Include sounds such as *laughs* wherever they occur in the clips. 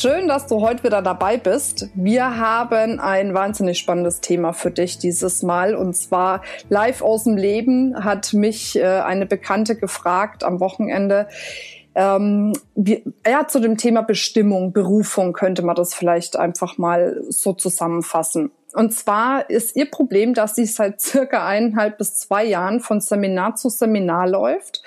Schön, dass du heute wieder dabei bist. Wir haben ein wahnsinnig spannendes Thema für dich dieses Mal und zwar live aus dem Leben hat mich äh, eine Bekannte gefragt am Wochenende. Ähm, wie, ja, zu dem Thema Bestimmung, Berufung könnte man das vielleicht einfach mal so zusammenfassen. Und zwar ist ihr Problem, dass sie seit circa eineinhalb bis zwei Jahren von Seminar zu Seminar läuft,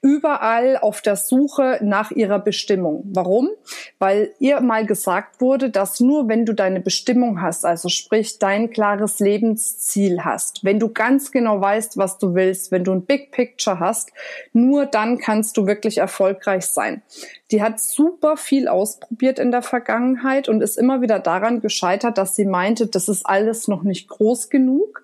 überall auf der Suche nach ihrer Bestimmung. Warum? Weil ihr mal gesagt wurde, dass nur wenn du deine Bestimmung hast, also sprich dein klares Lebensziel hast, wenn du ganz genau weißt, was du willst, wenn du ein Big Picture hast, nur dann kannst du wirklich erfolgreich sein. Die hat super viel ausprobiert in der Vergangenheit und ist immer wieder daran gescheitert, dass sie meinte, das ist alles noch nicht groß genug.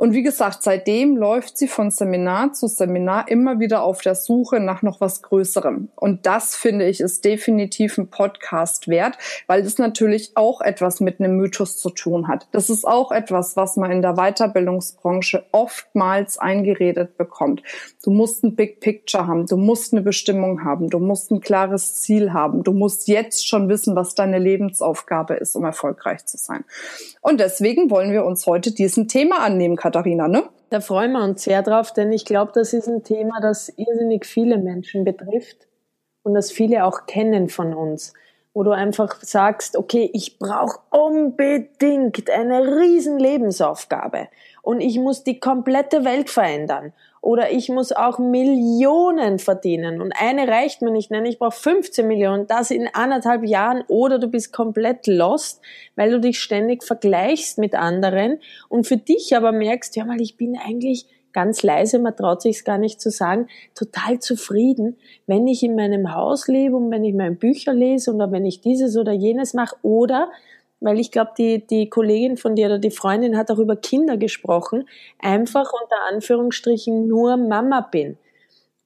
Und wie gesagt, seitdem läuft sie von Seminar zu Seminar immer wieder auf der Suche nach noch was Größerem. Und das finde ich ist definitiv ein Podcast wert, weil das natürlich auch etwas mit einem Mythos zu tun hat. Das ist auch etwas, was man in der Weiterbildungsbranche oftmals eingeredet bekommt. Du musst ein Big Picture haben, du musst eine Bestimmung haben, du musst ein klares Ziel haben, du musst jetzt schon wissen, was deine Lebensaufgabe ist, um erfolgreich zu sein. Und deswegen wollen wir uns heute diesem Thema annehmen, Katharina, ne? Da freuen wir uns sehr drauf, denn ich glaube, das ist ein Thema, das irrsinnig viele Menschen betrifft und das viele auch kennen von uns. Wo du einfach sagst, okay, ich brauche unbedingt eine riesen Lebensaufgabe und ich muss die komplette Welt verändern oder ich muss auch Millionen verdienen und eine reicht mir nicht, nein, ich brauche 15 Millionen, das in anderthalb Jahren oder du bist komplett lost, weil du dich ständig vergleichst mit anderen und für dich aber merkst, ja mal, ich bin eigentlich ganz leise, man traut sich gar nicht zu sagen, total zufrieden, wenn ich in meinem Haus lebe und wenn ich meine Bücher lese oder wenn ich dieses oder jenes mache oder weil ich glaube, die, die Kollegin von dir oder die Freundin hat auch über Kinder gesprochen, einfach unter Anführungsstrichen nur Mama bin.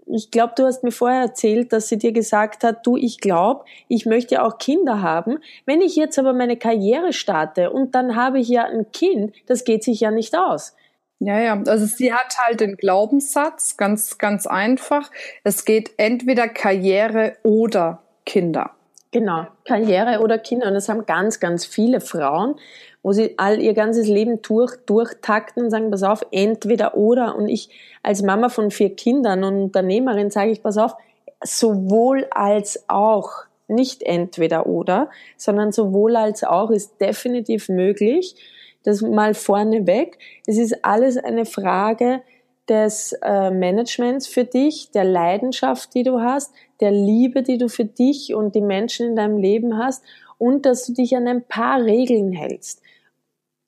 Ich glaube, du hast mir vorher erzählt, dass sie dir gesagt hat, du, ich glaube, ich möchte auch Kinder haben. Wenn ich jetzt aber meine Karriere starte und dann habe ich ja ein Kind, das geht sich ja nicht aus. Ja, ja, also sie hat halt den Glaubenssatz, ganz, ganz einfach. Es geht entweder Karriere oder Kinder. Genau, Karriere oder Kinder. Und das haben ganz, ganz viele Frauen, wo sie all ihr ganzes Leben durch, durchtakten und sagen, pass auf, entweder oder. Und ich als Mama von vier Kindern und Unternehmerin sage ich, pass auf, sowohl als auch. Nicht entweder oder, sondern sowohl als auch ist definitiv möglich. Das mal vorneweg. Es ist alles eine Frage des äh, Managements für dich, der Leidenschaft, die du hast, der Liebe, die du für dich und die Menschen in deinem Leben hast und dass du dich an ein paar Regeln hältst.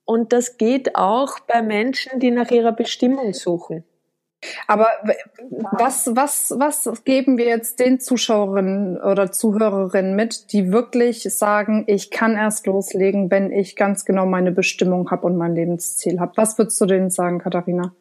Und das geht auch bei Menschen, die nach ihrer Bestimmung suchen. Aber was, was, was geben wir jetzt den Zuschauerinnen oder Zuhörerinnen mit, die wirklich sagen, ich kann erst loslegen, wenn ich ganz genau meine Bestimmung habe und mein Lebensziel habe? Was würdest du denen sagen, Katharina?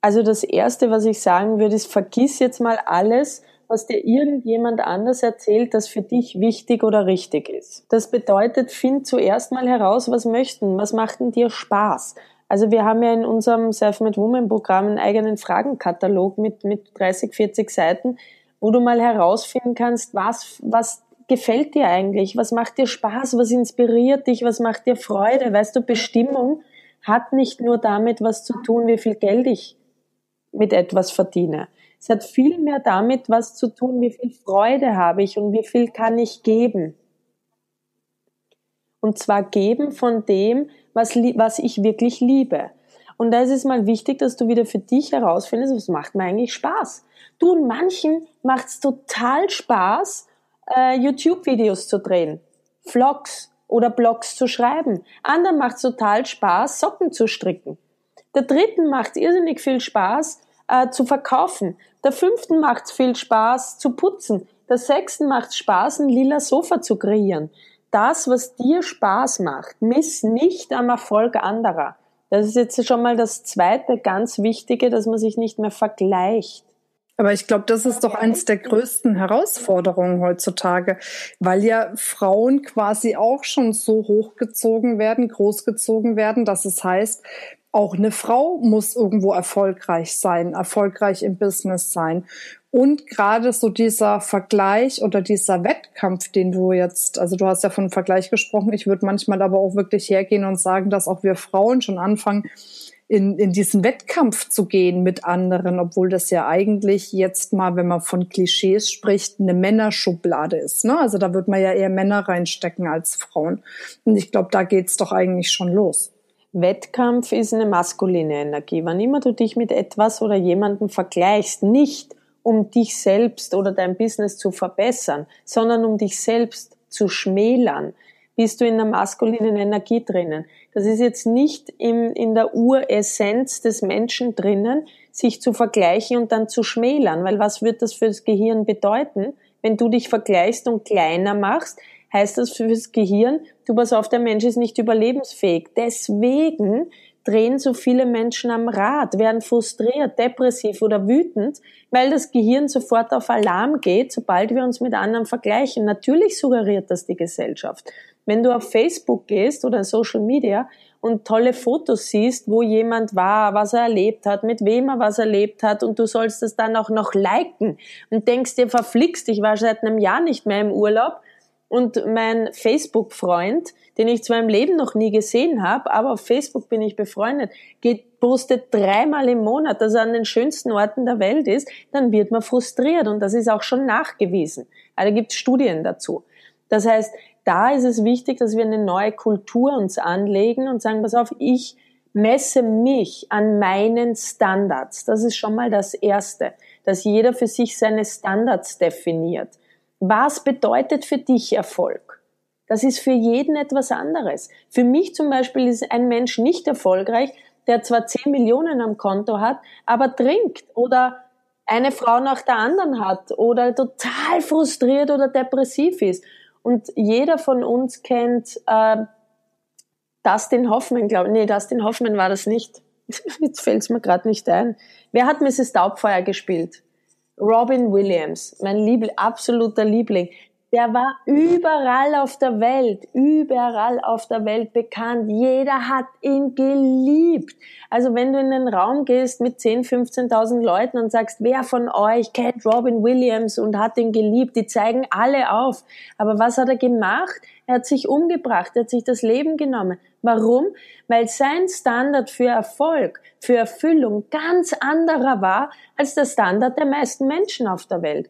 Also das Erste, was ich sagen würde, ist, vergiss jetzt mal alles, was dir irgendjemand anders erzählt, das für dich wichtig oder richtig ist. Das bedeutet, find zuerst mal heraus, was möchten, was macht denn dir Spaß? Also wir haben ja in unserem Self-Made Woman Programm einen eigenen Fragenkatalog mit, mit 30, 40 Seiten, wo du mal herausfinden kannst, was, was gefällt dir eigentlich? Was macht dir Spaß? Was inspiriert dich? Was macht dir Freude? Weißt du, Bestimmung hat nicht nur damit was zu tun, wie viel Geld ich mit etwas verdiene. Es hat viel mehr damit was zu tun, wie viel Freude habe ich und wie viel kann ich geben. Und zwar geben von dem, was, was ich wirklich liebe. Und da ist es mal wichtig, dass du wieder für dich herausfindest, was macht mir eigentlich Spaß. Du und manchen macht es total Spaß, äh, YouTube-Videos zu drehen, Vlogs oder Blogs zu schreiben. Anderen macht es total Spaß, Socken zu stricken. Der dritten macht es irrsinnig viel Spaß, äh, zu verkaufen. Der fünften macht es viel Spaß zu putzen. Der sechsten macht es Spaß, ein lila Sofa zu kreieren. Das, was dir Spaß macht, miss nicht am Erfolg anderer. Das ist jetzt schon mal das zweite ganz Wichtige, dass man sich nicht mehr vergleicht. Aber ich glaube, das ist doch eins der größten Herausforderungen heutzutage, weil ja Frauen quasi auch schon so hochgezogen werden, großgezogen werden, dass es heißt, auch eine Frau muss irgendwo erfolgreich sein, erfolgreich im Business sein. Und gerade so dieser Vergleich oder dieser Wettkampf, den du jetzt, also du hast ja von Vergleich gesprochen, ich würde manchmal aber auch wirklich hergehen und sagen, dass auch wir Frauen schon anfangen, in, in diesen Wettkampf zu gehen mit anderen, obwohl das ja eigentlich jetzt mal, wenn man von Klischees spricht, eine Männerschublade ist. Ne? Also da wird man ja eher Männer reinstecken als Frauen. Und ich glaube, da geht's doch eigentlich schon los. Wettkampf ist eine maskuline Energie. Wann immer du dich mit etwas oder jemandem vergleichst, nicht um dich selbst oder dein Business zu verbessern, sondern um dich selbst zu schmälern, bist du in der maskulinen Energie drinnen. Das ist jetzt nicht im, in der Uressenz des Menschen drinnen, sich zu vergleichen und dann zu schmälern, weil was wird das fürs Gehirn bedeuten, wenn du dich vergleichst und kleiner machst, heißt das fürs Gehirn, du pass auf, der Mensch ist nicht überlebensfähig. Deswegen drehen so viele Menschen am Rad, werden frustriert, depressiv oder wütend, weil das Gehirn sofort auf Alarm geht, sobald wir uns mit anderen vergleichen. Natürlich suggeriert das die Gesellschaft. Wenn du auf Facebook gehst oder Social Media und tolle Fotos siehst, wo jemand war, was er erlebt hat, mit wem er was erlebt hat und du sollst das dann auch noch liken und denkst dir, verflixt, ich war seit einem Jahr nicht mehr im Urlaub, und mein Facebook-Freund, den ich zwar im Leben noch nie gesehen habe, aber auf Facebook bin ich befreundet, geht, postet dreimal im Monat, dass er an den schönsten Orten der Welt ist, dann wird man frustriert und das ist auch schon nachgewiesen. Also gibt Studien dazu. Das heißt, da ist es wichtig, dass wir eine neue Kultur uns anlegen und sagen, pass auf, ich messe mich an meinen Standards. Das ist schon mal das Erste, dass jeder für sich seine Standards definiert. Was bedeutet für dich Erfolg? Das ist für jeden etwas anderes. Für mich zum Beispiel ist ein Mensch nicht erfolgreich, der zwar 10 Millionen am Konto hat, aber trinkt oder eine Frau nach der anderen hat oder total frustriert oder depressiv ist. Und jeder von uns kennt äh, Dustin Hoffman, glaube ich. Nee, Dustin Hoffman war das nicht. *laughs* Jetzt fällt es mir gerade nicht ein. Wer hat Mrs. Daubfeuer gespielt? Robin Williams, mein Liebl absoluter Liebling, der war überall auf der Welt, überall auf der Welt bekannt. Jeder hat ihn geliebt. Also wenn du in den Raum gehst mit 10, 15.000 Leuten und sagst, wer von euch kennt Robin Williams und hat ihn geliebt, die zeigen alle auf. Aber was hat er gemacht? Er hat sich umgebracht, er hat sich das Leben genommen. Warum? Weil sein Standard für Erfolg, für Erfüllung ganz anderer war als der Standard der meisten Menschen auf der Welt.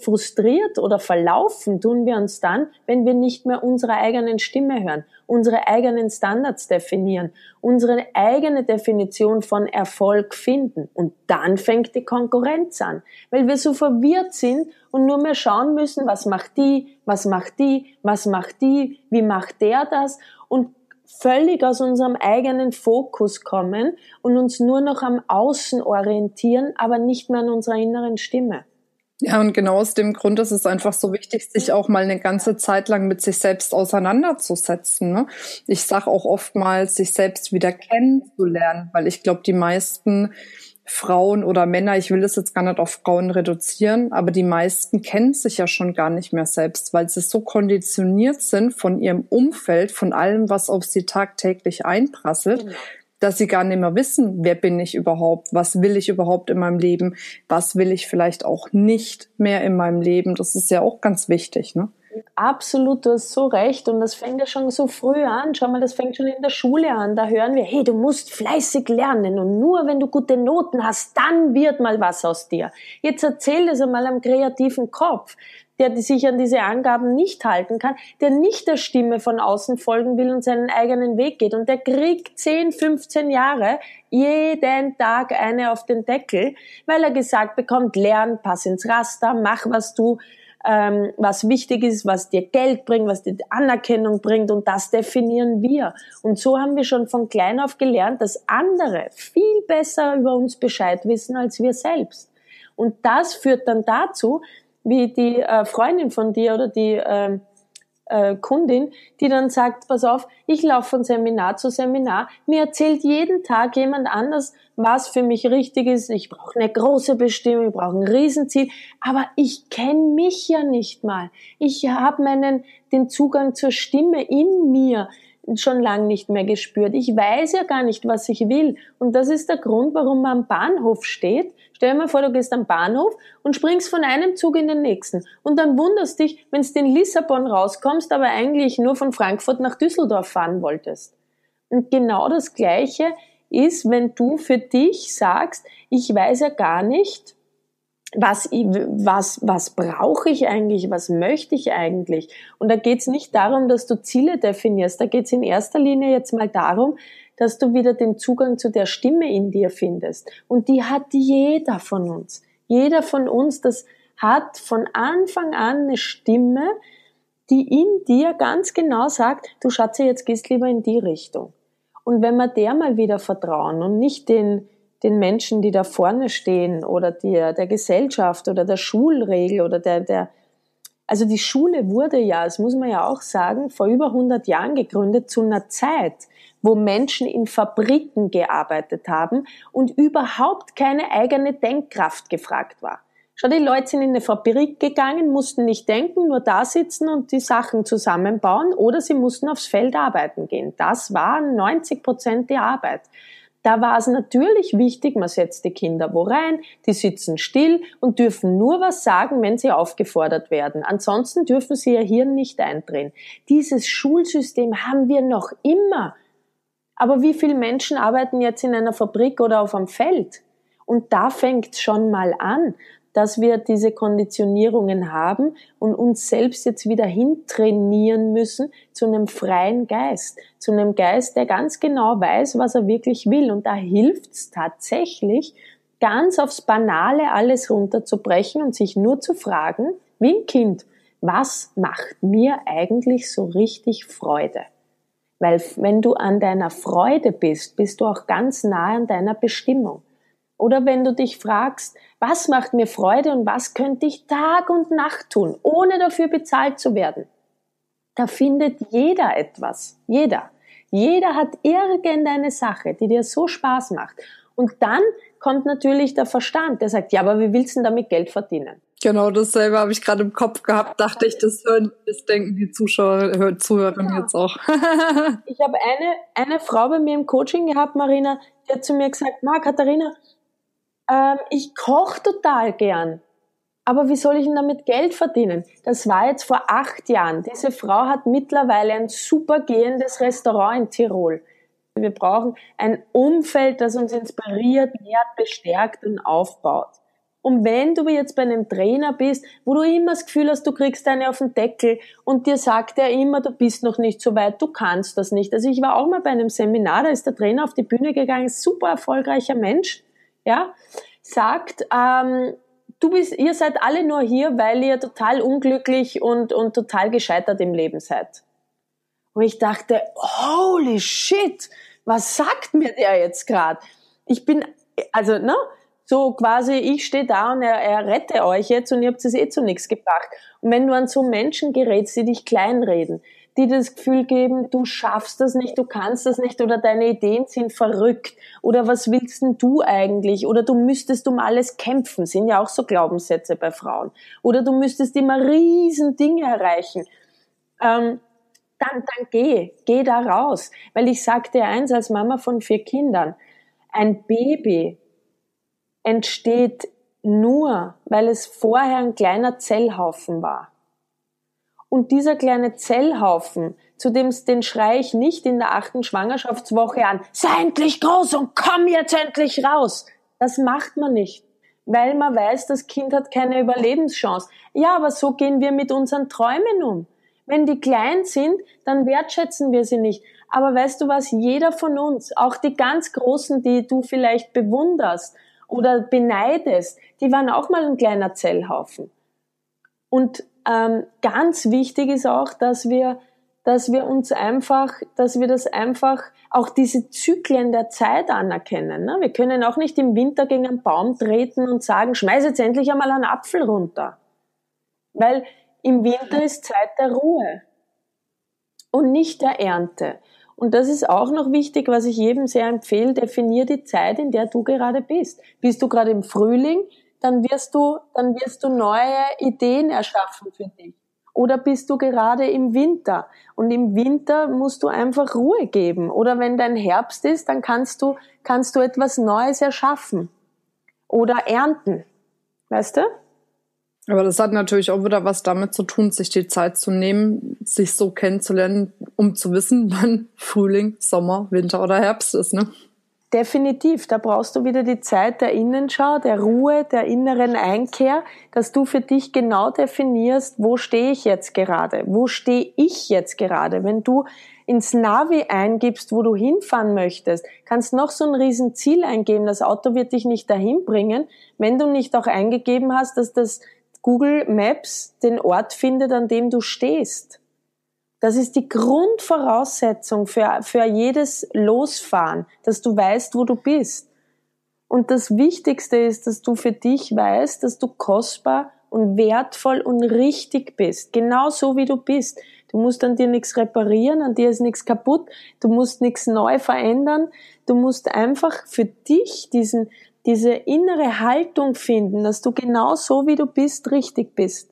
Frustriert oder verlaufen tun wir uns dann, wenn wir nicht mehr unsere eigenen Stimme hören, unsere eigenen Standards definieren, unsere eigene Definition von Erfolg finden. Und dann fängt die Konkurrenz an, weil wir so verwirrt sind und nur mehr schauen müssen, was macht die, was macht die, was macht die, wie macht der das und völlig aus unserem eigenen Fokus kommen und uns nur noch am Außen orientieren, aber nicht mehr an unserer inneren Stimme. Ja, und genau aus dem Grund ist es einfach so wichtig, sich auch mal eine ganze Zeit lang mit sich selbst auseinanderzusetzen. Ne? Ich sage auch oftmals, sich selbst wieder kennenzulernen, weil ich glaube, die meisten Frauen oder Männer, ich will es jetzt gar nicht auf Frauen reduzieren, aber die meisten kennen sich ja schon gar nicht mehr selbst, weil sie so konditioniert sind von ihrem Umfeld, von allem, was auf sie tagtäglich einprasselt, genau dass sie gar nicht mehr wissen, wer bin ich überhaupt, was will ich überhaupt in meinem Leben, was will ich vielleicht auch nicht mehr in meinem Leben. Das ist ja auch ganz wichtig, ne? Absolut, du hast so recht. Und das fängt ja schon so früh an. Schau mal, das fängt schon in der Schule an. Da hören wir, hey, du musst fleißig lernen. Und nur wenn du gute Noten hast, dann wird mal was aus dir. Jetzt erzähl das einmal am kreativen Kopf der sich an diese Angaben nicht halten kann, der nicht der Stimme von außen folgen will und seinen eigenen Weg geht. Und der kriegt 10, 15 Jahre jeden Tag eine auf den Deckel, weil er gesagt bekommt, lern, pass ins Raster, mach, was du ähm, was wichtig ist, was dir Geld bringt, was dir Anerkennung bringt und das definieren wir. Und so haben wir schon von klein auf gelernt, dass andere viel besser über uns Bescheid wissen als wir selbst. Und das führt dann dazu, wie die äh, Freundin von dir oder die, äh, äh, Kundin, die dann sagt, pass auf, ich laufe von Seminar zu Seminar, mir erzählt jeden Tag jemand anders, was für mich richtig ist. Ich brauche eine große Bestimmung, ich brauche ein Riesenziel, aber ich kenne mich ja nicht mal. Ich habe meinen den Zugang zur Stimme in mir schon lang nicht mehr gespürt. Ich weiß ja gar nicht, was ich will. Und das ist der Grund, warum man am Bahnhof steht. Stell dir mal vor, du gehst am Bahnhof und springst von einem Zug in den nächsten. Und dann wunderst dich, wenn du in Lissabon rauskommst, aber eigentlich nur von Frankfurt nach Düsseldorf fahren wolltest. Und genau das Gleiche ist, wenn du für dich sagst, ich weiß ja gar nicht, was, was, was brauche ich eigentlich, was möchte ich eigentlich? Und da geht es nicht darum, dass du Ziele definierst, da geht es in erster Linie jetzt mal darum, dass du wieder den Zugang zu der Stimme in dir findest. Und die hat jeder von uns. Jeder von uns, das hat von Anfang an eine Stimme, die in dir ganz genau sagt, du Schatze, jetzt gehst lieber in die Richtung. Und wenn wir der mal wieder vertrauen und nicht den, den Menschen, die da vorne stehen oder der, der Gesellschaft oder der Schulregel oder der, der, also die Schule wurde ja, das muss man ja auch sagen, vor über 100 Jahren gegründet zu einer Zeit, wo Menschen in Fabriken gearbeitet haben und überhaupt keine eigene Denkkraft gefragt war. Schau, die Leute sind in eine Fabrik gegangen, mussten nicht denken, nur da sitzen und die Sachen zusammenbauen oder sie mussten aufs Feld arbeiten gehen. Das war 90 Prozent der Arbeit. Da war es natürlich wichtig, man setzt die Kinder wo rein, die sitzen still und dürfen nur was sagen, wenn sie aufgefordert werden. Ansonsten dürfen sie ihr Hirn nicht eindrehen. Dieses Schulsystem haben wir noch immer. Aber wie viele Menschen arbeiten jetzt in einer Fabrik oder auf einem Feld? Und da fängt schon mal an dass wir diese Konditionierungen haben und uns selbst jetzt wieder hintrainieren müssen zu einem freien Geist, zu einem Geist, der ganz genau weiß, was er wirklich will. Und da hilft es tatsächlich, ganz aufs Banale alles runterzubrechen und sich nur zu fragen, wie ein Kind, was macht mir eigentlich so richtig Freude? Weil wenn du an deiner Freude bist, bist du auch ganz nah an deiner Bestimmung. Oder wenn du dich fragst, was macht mir Freude und was könnte ich Tag und Nacht tun, ohne dafür bezahlt zu werden? Da findet jeder etwas. Jeder. Jeder hat irgendeine Sache, die dir so Spaß macht. Und dann kommt natürlich der Verstand, der sagt, ja, aber wie willst du denn damit Geld verdienen? Genau, dasselbe habe ich gerade im Kopf gehabt, dachte ich, das hören, das denken die Zuschauer, Zuhörerinnen ja. jetzt auch. ich habe eine, eine Frau bei mir im Coaching gehabt, Marina, die hat zu mir gesagt, Ma, Katharina, ähm, ich koche total gern. Aber wie soll ich denn damit Geld verdienen? Das war jetzt vor acht Jahren. Diese Frau hat mittlerweile ein super gehendes Restaurant in Tirol. Wir brauchen ein Umfeld, das uns inspiriert, nährt, bestärkt und aufbaut. Und wenn du jetzt bei einem Trainer bist, wo du immer das Gefühl hast, du kriegst eine auf den Deckel und dir sagt er immer, du bist noch nicht so weit, du kannst das nicht. Also ich war auch mal bei einem Seminar, da ist der Trainer auf die Bühne gegangen, super erfolgreicher Mensch ja, sagt, ähm, du bist, ihr seid alle nur hier, weil ihr total unglücklich und, und total gescheitert im Leben seid. Und ich dachte, holy shit, was sagt mir der jetzt gerade? Ich bin, also, ne, so quasi, ich stehe da und er, er rette euch jetzt und ihr habt es eh zu nichts gebracht. Und wenn du an so Menschen gerätst, die dich kleinreden, die das Gefühl geben, du schaffst das nicht, du kannst das nicht oder deine Ideen sind verrückt oder was willst denn du eigentlich oder du müsstest um alles kämpfen, sind ja auch so Glaubenssätze bei Frauen. Oder du müsstest immer riesen Dinge erreichen. Ähm, dann, dann geh, geh da raus. Weil ich sagte eins als Mama von vier Kindern, ein Baby entsteht nur, weil es vorher ein kleiner Zellhaufen war. Und dieser kleine Zellhaufen, zu dem den schrei ich nicht in der achten Schwangerschaftswoche an, sei endlich groß und komm jetzt endlich raus. Das macht man nicht, weil man weiß, das Kind hat keine Überlebenschance. Ja, aber so gehen wir mit unseren Träumen um. Wenn die klein sind, dann wertschätzen wir sie nicht. Aber weißt du was, jeder von uns, auch die ganz Großen, die du vielleicht bewunderst oder beneidest, die waren auch mal ein kleiner Zellhaufen. Und ähm, ganz wichtig ist auch, dass wir, dass wir uns einfach, dass wir das einfach auch diese Zyklen der Zeit anerkennen. Ne? Wir können auch nicht im Winter gegen einen Baum treten und sagen, schmeiß jetzt endlich einmal einen Apfel runter. Weil im Winter ist Zeit der Ruhe. und nicht der Ernte. Und das ist auch noch wichtig, was ich jedem sehr empfehle, definier die Zeit, in der du gerade bist. Bist du gerade im Frühling, dann wirst du, dann wirst du neue Ideen erschaffen für dich. Oder bist du gerade im Winter? Und im Winter musst du einfach Ruhe geben. Oder wenn dein Herbst ist, dann kannst du, kannst du etwas Neues erschaffen. Oder ernten. Weißt du? Aber das hat natürlich auch wieder was damit zu tun, sich die Zeit zu nehmen, sich so kennenzulernen, um zu wissen, *laughs* wann Frühling, Sommer, Winter oder Herbst ist, ne? Definitiv, da brauchst du wieder die Zeit der Innenschau, der Ruhe, der inneren Einkehr, dass du für dich genau definierst, wo stehe ich jetzt gerade, wo stehe ich jetzt gerade. Wenn du ins Navi eingibst, wo du hinfahren möchtest, kannst noch so ein Riesenziel eingeben, das Auto wird dich nicht dahin bringen, wenn du nicht auch eingegeben hast, dass das Google Maps den Ort findet, an dem du stehst. Das ist die Grundvoraussetzung für, für jedes Losfahren, dass du weißt, wo du bist. Und das Wichtigste ist, dass du für dich weißt, dass du kostbar und wertvoll und richtig bist. Genau so wie du bist. Du musst an dir nichts reparieren, an dir ist nichts kaputt, du musst nichts neu verändern. Du musst einfach für dich diesen, diese innere Haltung finden, dass du genau so wie du bist, richtig bist.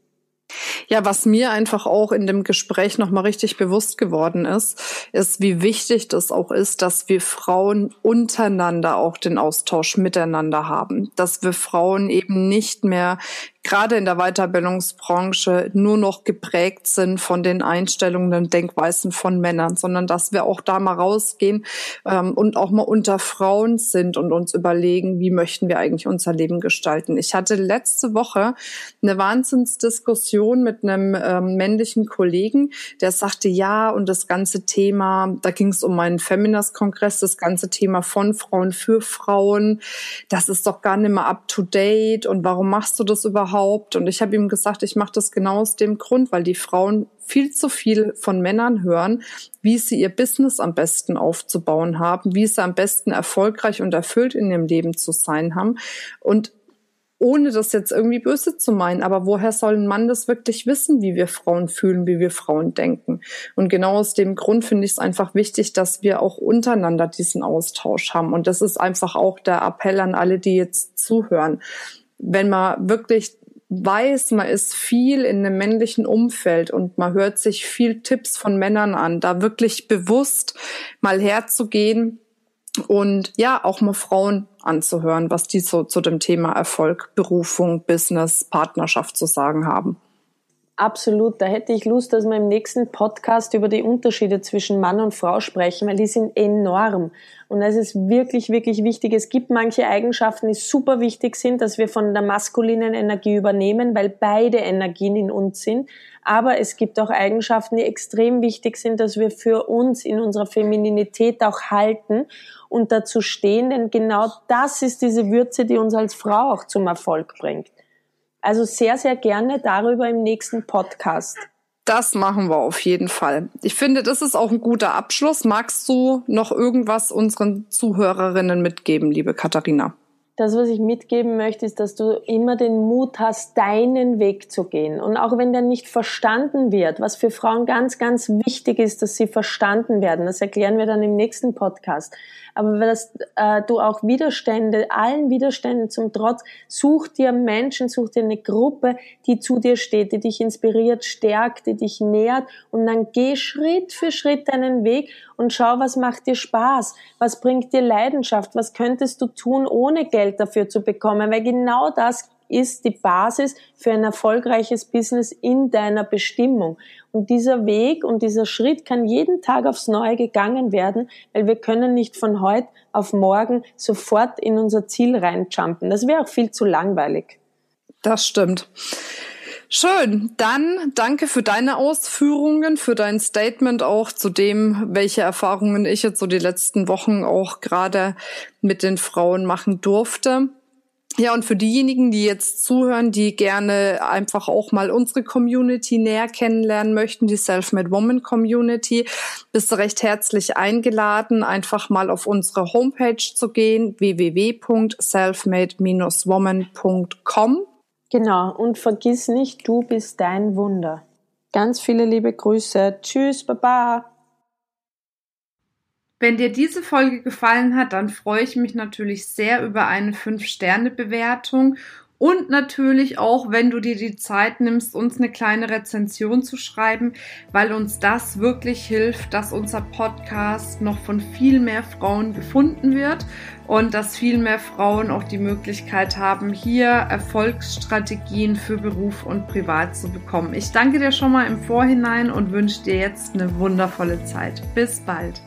Ja, was mir einfach auch in dem Gespräch nochmal richtig bewusst geworden ist, ist, wie wichtig das auch ist, dass wir Frauen untereinander auch den Austausch miteinander haben. Dass wir Frauen eben nicht mehr gerade in der Weiterbildungsbranche nur noch geprägt sind von den Einstellungen und Denkweisen von Männern, sondern dass wir auch da mal rausgehen ähm, und auch mal unter Frauen sind und uns überlegen, wie möchten wir eigentlich unser Leben gestalten. Ich hatte letzte Woche eine Wahnsinnsdiskussion mit einem ähm, männlichen Kollegen, der sagte, ja, und das ganze Thema, da ging es um meinen Feminist-Kongress, das ganze Thema von Frauen für Frauen, das ist doch gar nicht mehr up to date und warum machst du das überhaupt? Überhaupt? Und ich habe ihm gesagt, ich mache das genau aus dem Grund, weil die Frauen viel zu viel von Männern hören, wie sie ihr Business am besten aufzubauen haben, wie sie am besten erfolgreich und erfüllt in ihrem Leben zu sein haben. Und ohne das jetzt irgendwie böse zu meinen, aber woher soll ein Mann das wirklich wissen, wie wir Frauen fühlen, wie wir Frauen denken? Und genau aus dem Grund finde ich es einfach wichtig, dass wir auch untereinander diesen Austausch haben. Und das ist einfach auch der Appell an alle, die jetzt zuhören. Wenn man wirklich weiß, man ist viel in einem männlichen Umfeld und man hört sich viel Tipps von Männern an, da wirklich bewusst mal herzugehen und ja, auch mal Frauen anzuhören, was die so zu dem Thema Erfolg, Berufung, Business, Partnerschaft zu sagen haben. Absolut, da hätte ich Lust, dass wir im nächsten Podcast über die Unterschiede zwischen Mann und Frau sprechen, weil die sind enorm. Und es ist wirklich, wirklich wichtig. Es gibt manche Eigenschaften, die super wichtig sind, dass wir von der maskulinen Energie übernehmen, weil beide Energien in uns sind. Aber es gibt auch Eigenschaften, die extrem wichtig sind, dass wir für uns in unserer Femininität auch halten und dazu stehen, denn genau das ist diese Würze, die uns als Frau auch zum Erfolg bringt. Also sehr, sehr gerne darüber im nächsten Podcast. Das machen wir auf jeden Fall. Ich finde, das ist auch ein guter Abschluss. Magst du noch irgendwas unseren Zuhörerinnen mitgeben, liebe Katharina? das, was ich mitgeben möchte, ist, dass du immer den Mut hast, deinen Weg zu gehen. Und auch wenn der nicht verstanden wird, was für Frauen ganz, ganz wichtig ist, dass sie verstanden werden, das erklären wir dann im nächsten Podcast. Aber dass äh, du auch Widerstände, allen Widerständen zum Trotz, such dir Menschen, such dir eine Gruppe, die zu dir steht, die dich inspiriert, stärkt, die dich nährt. Und dann geh Schritt für Schritt deinen Weg und schau, was macht dir Spaß, was bringt dir Leidenschaft, was könntest du tun, ohne Geld Geld dafür zu bekommen, weil genau das ist die Basis für ein erfolgreiches Business in deiner Bestimmung. Und dieser Weg und dieser Schritt kann jeden Tag aufs Neue gegangen werden, weil wir können nicht von heute auf morgen sofort in unser Ziel reinjumpen. Das wäre auch viel zu langweilig. Das stimmt. Schön. Dann danke für deine Ausführungen, für dein Statement auch zu dem, welche Erfahrungen ich jetzt so die letzten Wochen auch gerade mit den Frauen machen durfte. Ja, und für diejenigen, die jetzt zuhören, die gerne einfach auch mal unsere Community näher kennenlernen möchten, die Selfmade Woman Community, bist du recht herzlich eingeladen, einfach mal auf unsere Homepage zu gehen, www.selfmade-woman.com Genau, und vergiss nicht, du bist dein Wunder. Ganz viele liebe Grüße. Tschüss, Baba. Wenn dir diese Folge gefallen hat, dann freue ich mich natürlich sehr über eine 5-Sterne-Bewertung und natürlich auch, wenn du dir die Zeit nimmst, uns eine kleine Rezension zu schreiben, weil uns das wirklich hilft, dass unser Podcast noch von viel mehr Frauen gefunden wird und dass viel mehr Frauen auch die Möglichkeit haben, hier Erfolgsstrategien für Beruf und Privat zu bekommen. Ich danke dir schon mal im Vorhinein und wünsche dir jetzt eine wundervolle Zeit. Bis bald.